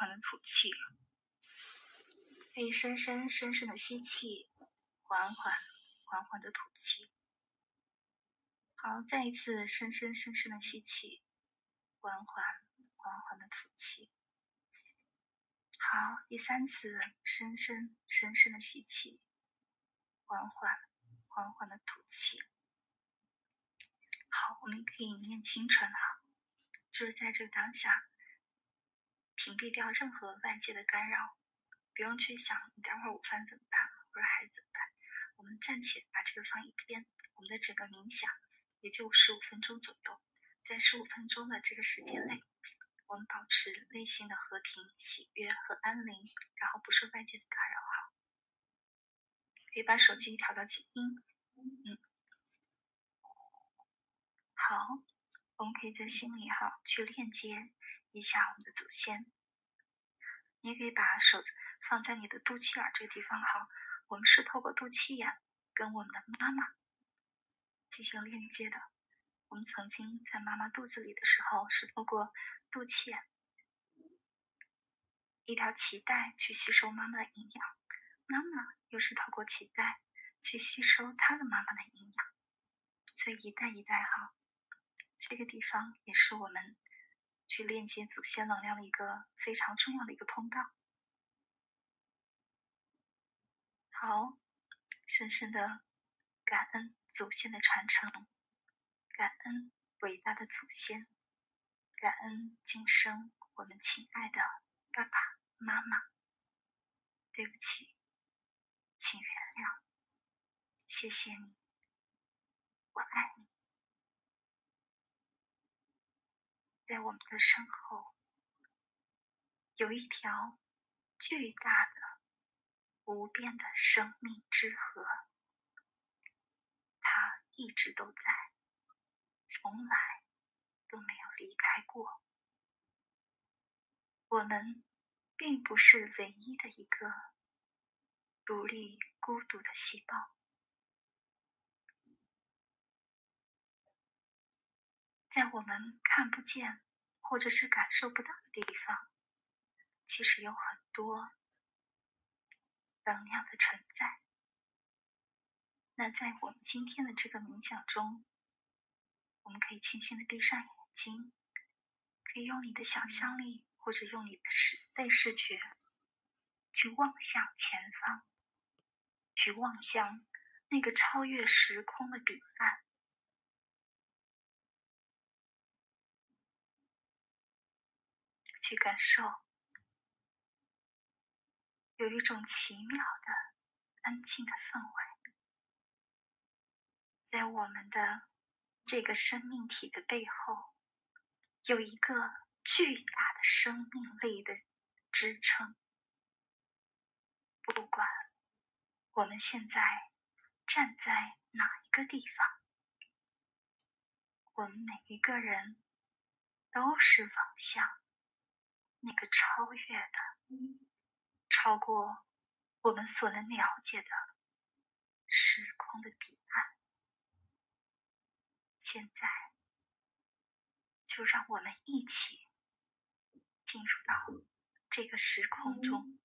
缓的吐气，可以深深深深的吸气，缓缓缓缓的吐气。好，再一次深深深深的吸气，缓缓缓缓的吐气。好，第三次深深深深的吸气，缓缓缓缓的吐气。好，我们可以念轻喘哈，就是在这个当下。屏蔽掉任何外界的干扰，不用去想你待会儿午饭怎么办，或者孩子怎么办。我们暂且把这个放一边。我们的整个冥想也就十五分钟左右，在十五分钟的这个时间内，我们保持内心的和平、喜悦和安宁，然后不受外界的干扰。哈，可以把手机调到静音。嗯，好，我们可以在心里哈去链接。一下我们的祖先，你也可以把手放在你的肚脐眼这个地方哈。我们是透过肚脐眼跟我们的妈妈进行链接的。我们曾经在妈妈肚子里的时候，是透过肚脐眼一条脐带去吸收妈妈的营养，妈妈又是透过脐带去吸收她的妈妈的营养，所以一代一代哈，这个地方也是我们。去链接祖先能量的一个非常重要的一个通道。好，深深的感恩祖先的传承，感恩伟大的祖先，感恩今生我们亲爱的爸爸妈妈。对不起，请原谅，谢谢你，我爱你。在我们的身后，有一条巨大的、无边的生命之河，它一直都在，从来都没有离开过。我们并不是唯一的一个独立孤独的细胞，在我们看不见或者是感受不到的地方，其实有很多能量的存在。那在我们今天的这个冥想中，我们可以轻轻的闭上眼睛，可以用你的想象力或者用你的视类视觉去望向前方，去望向那个超越时空的彼岸。去感受，有一种奇妙的安静的氛围，在我们的这个生命体的背后，有一个巨大的生命力的支撑。不管我们现在站在哪一个地方，我们每一个人都是方向。那个超越的、超过我们所能了解的时空的彼岸，现在就让我们一起进入到这个时空中，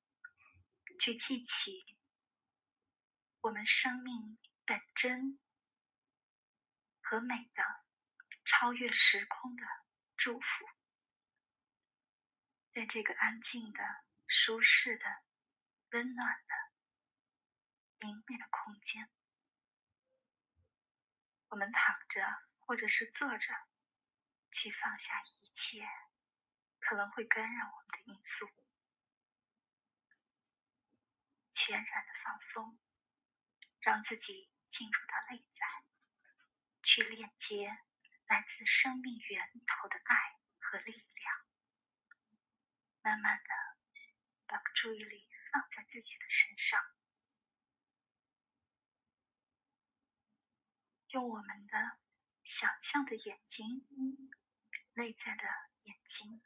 去记起我们生命本真和美的超越时空的祝福。在这个安静的、舒适的、温暖的、明媚的空间，我们躺着或者是坐着，去放下一切可能会干扰我们的因素，全然的放松，让自己进入到内在，去链接来自生命源头的爱和力量。慢慢的把注意力放在自己的身上，用我们的想象的眼睛，内在的眼睛，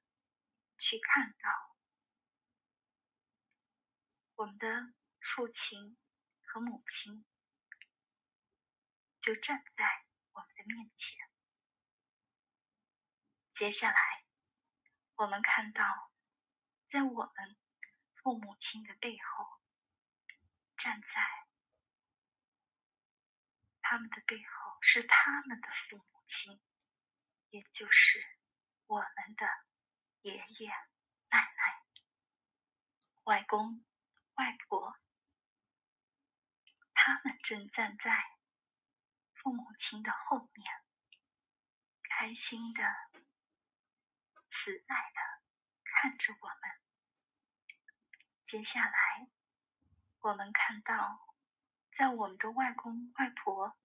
去看到我们的父亲和母亲就站在我们的面前。接下来，我们看到。在我们父母亲的背后，站在他们的背后是他们的父母亲，也就是我们的爷爷奶奶、外公外婆，他们正站在父母亲的后面，开心的、慈爱的看着我们。接下来，我们看到，在我们的外公外婆、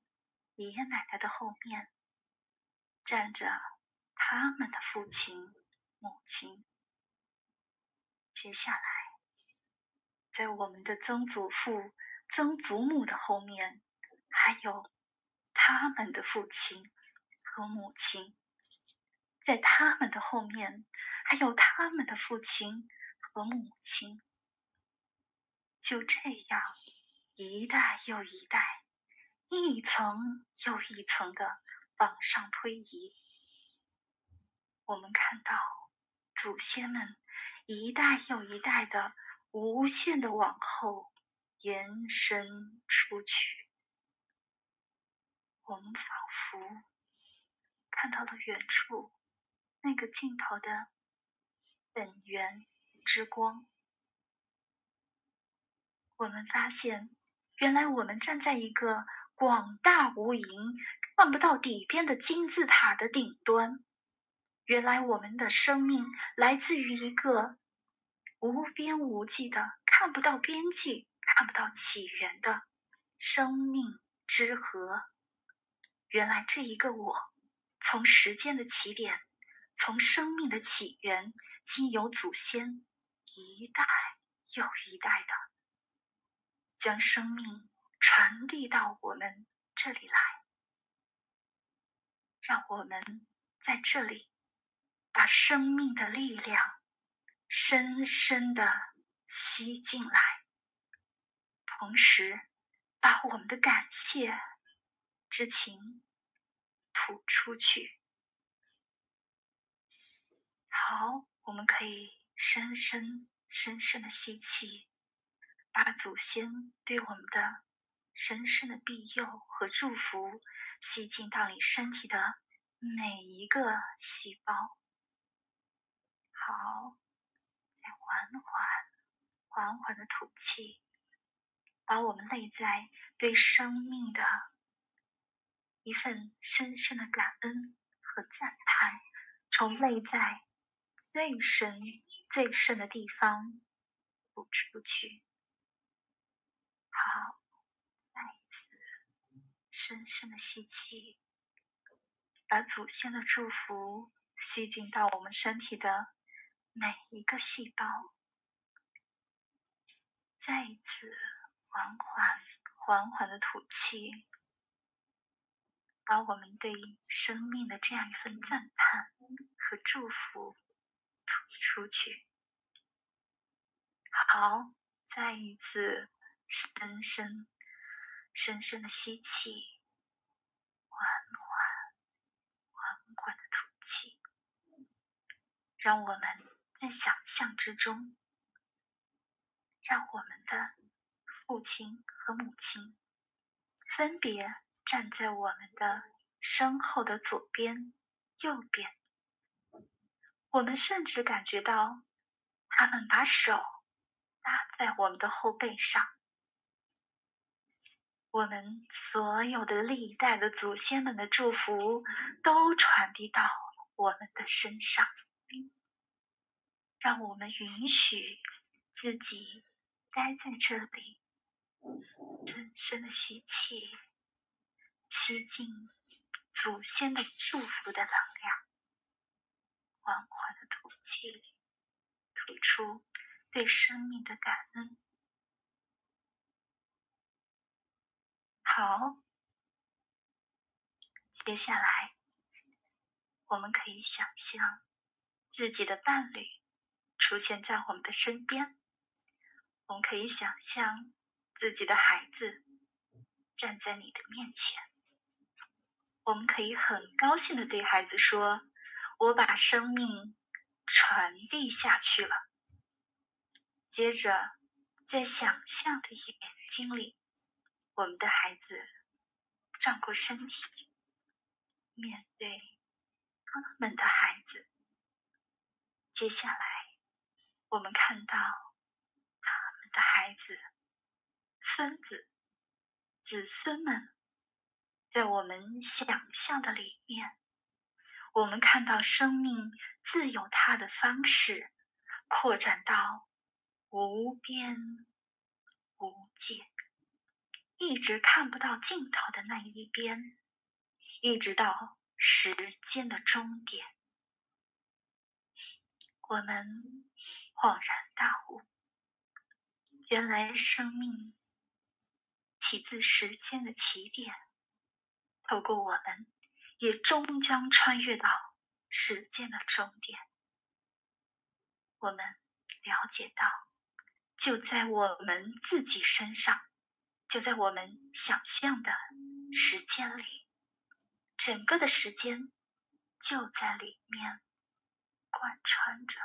爷爷奶奶的后面，站着他们的父亲母亲。接下来，在我们的曾祖父、曾祖母的后面，还有他们的父亲和母亲。在他们的后面，还有他们的父亲和母亲。就这样，一代又一代，一层又一层的往上推移。我们看到祖先们一代又一代的无限的往后延伸出去。我们仿佛看到了远处那个尽头的本源之光。我们发现，原来我们站在一个广大无垠、看不到底边的金字塔的顶端。原来我们的生命来自于一个无边无际的、看不到边际、看不到起源的生命之河。原来这一个我，从时间的起点，从生命的起源，经由祖先一代又一代的。将生命传递到我们这里来，让我们在这里把生命的力量深深的吸进来，同时把我们的感谢之情吐出去。好，我们可以深深深深的吸气。把祖先对我们的深深的庇佑和祝福吸进到你身体的每一个细胞。好，再缓缓、缓缓的吐气，把我们内在对生命的一份深深的感恩和赞叹，从内在最深、最深的地方吐出去。好，再一次深深的吸气，把祖先的祝福吸进到我们身体的每一个细胞。再一次缓缓、缓缓的吐气，把我们对生命的这样一份赞叹和祝福吐出去。好，再一次。深深、深深的吸气，缓缓、缓缓的吐气，让我们在想象之中，让我们的父亲和母亲分别站在我们的身后的左边、右边。我们甚至感觉到他们把手搭在我们的后背上。我们所有的历代的祖先们的祝福都传递到我们的身上，让我们允许自己待在这里，深深的吸气，吸进祖先的祝福的能，缓缓的吐气，吐出对生命的感恩。好，接下来我们可以想象自己的伴侣出现在我们的身边，我们可以想象自己的孩子站在你的面前，我们可以很高兴的对孩子说：“我把生命传递下去了，接着，在想象的眼睛里，我们的孩子转过身体，面对他们的孩子。接下来，我们看到他们的孩子、孙子、子孙们，在我们想象的里面，我们看到生命自有它的方式，扩展到无边无界，一直看不到尽头的那一边，一直到时间的终点。我们恍然大悟，原来生命起自时间的起点，透过我们，也终将穿越到时间的终点。我们了解到，就在我们自己身上，就在我们想象的时间里，整个的时间就在里面。贯穿着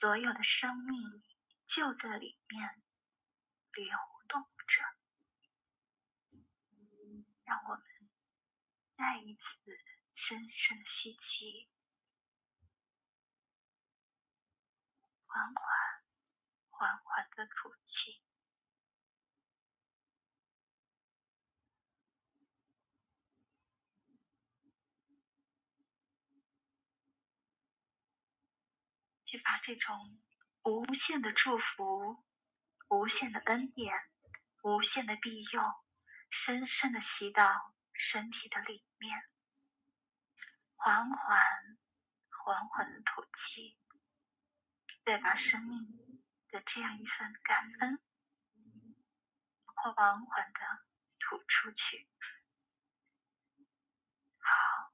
所有的生命，就在里面流动着。让我们再一次深深的吸气，缓缓、缓缓的吐气。去把这种无限的祝福、无限的恩典、无限的庇佑，深深的吸到身体的里面，缓缓、缓缓的吐气，再把生命的这样一份感恩，缓缓的吐出去。好，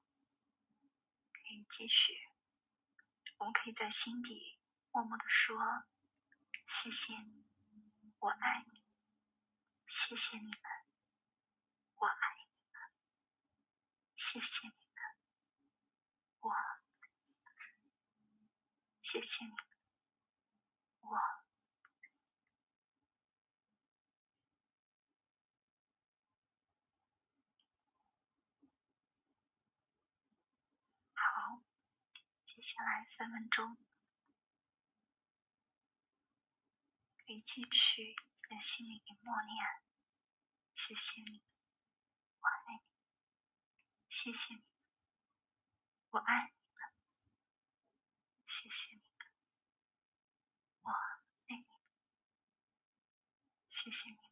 可以继续。我们可以在心底默默的说：“谢谢你，我爱你。谢谢你们，我爱你们。谢谢你们，我。谢谢你们，我。”接下来三分钟，可以继续在心里默念：“谢谢，你。谢谢你，我爱你们。谢谢你们，我爱你。谢谢你们，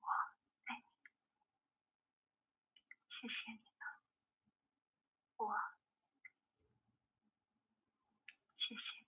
我爱你。谢谢你们，我。”谢谢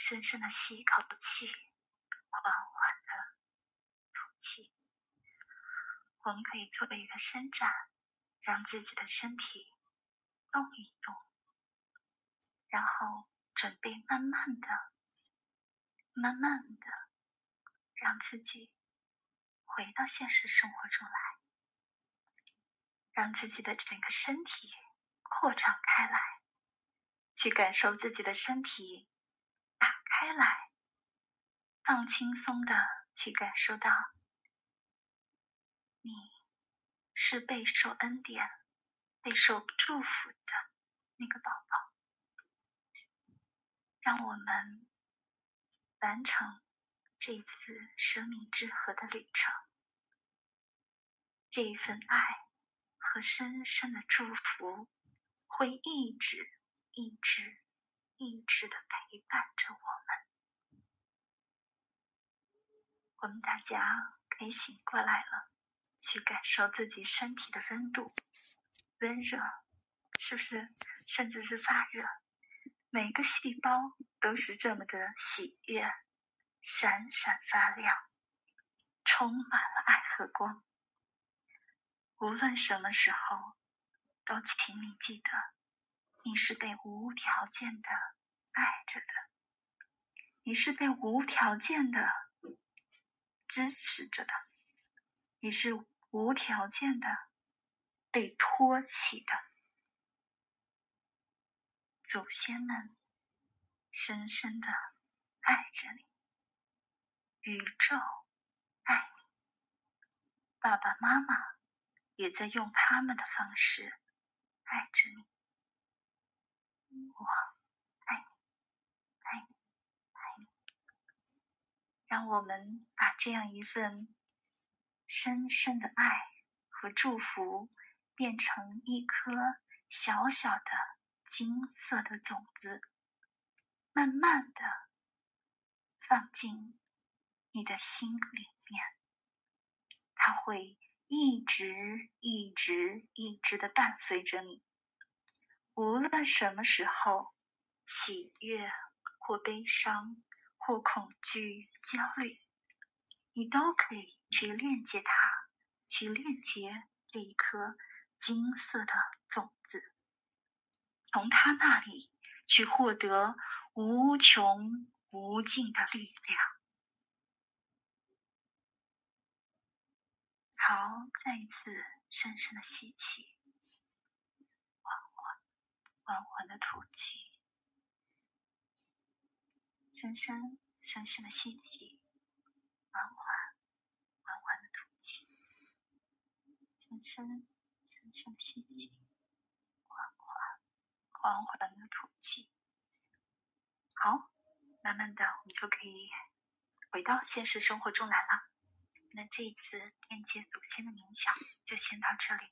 深深的吸一口气，缓缓的吐气。我们可以做一个伸展，让自己的身体动一动，然后准备慢慢的、慢慢的让自己回到现实生活中来，让自己的整个身体扩张开来，去感受自己的身体开来，放轻松的去感受到。你是备受恩典、备受祝福的那个宝宝，让我们完成这次生命之河的旅程。这一份爱和深深的祝福会一直、一直、一直的陪伴着我们。我们大家可以醒过来了。去感受自己身体的温度，温热，是不是？甚至是发热，每个细胞都是这么的喜悦，闪闪发亮，充满了爱和光。无论什么时候，都请你记得，你是被无条件的爱着的，你是被无条件的支持着的。你是无条件的被托起的，祖先们深深的爱着你，宇宙爱你，爸爸妈妈也在用他们的方式爱着你，我爱你，爱你，爱你，让我们把这样一份。深深的爱和祝福，变成一颗小小的金色的种子，慢慢的放进你的心里面。它会一直、一直、一直的伴随着你，无论什么时候，喜悦或悲伤或恐惧、焦虑，你都可以。去链接它，去链接这一颗金色的种子，从它那里去获得无穷无尽的力量。好，再一次深深的吸气，缓缓缓缓的吐气，深深深深的吸气，缓缓。缓缓的吐气深深深深的吸气，缓缓缓缓的吐气。好，慢慢的，我们就可以回到现实生活中来了。那这一次链接祖先的冥想就先到这里。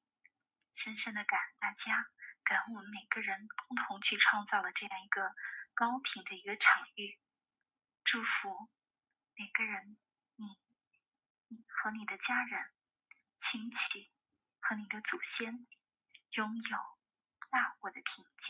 深深的感恩大家，感恩我们每个人共同去创造了这样一个高频的一个场域。祝福每个人，你你和你的家人、亲戚。和你的祖先拥有大我的平静。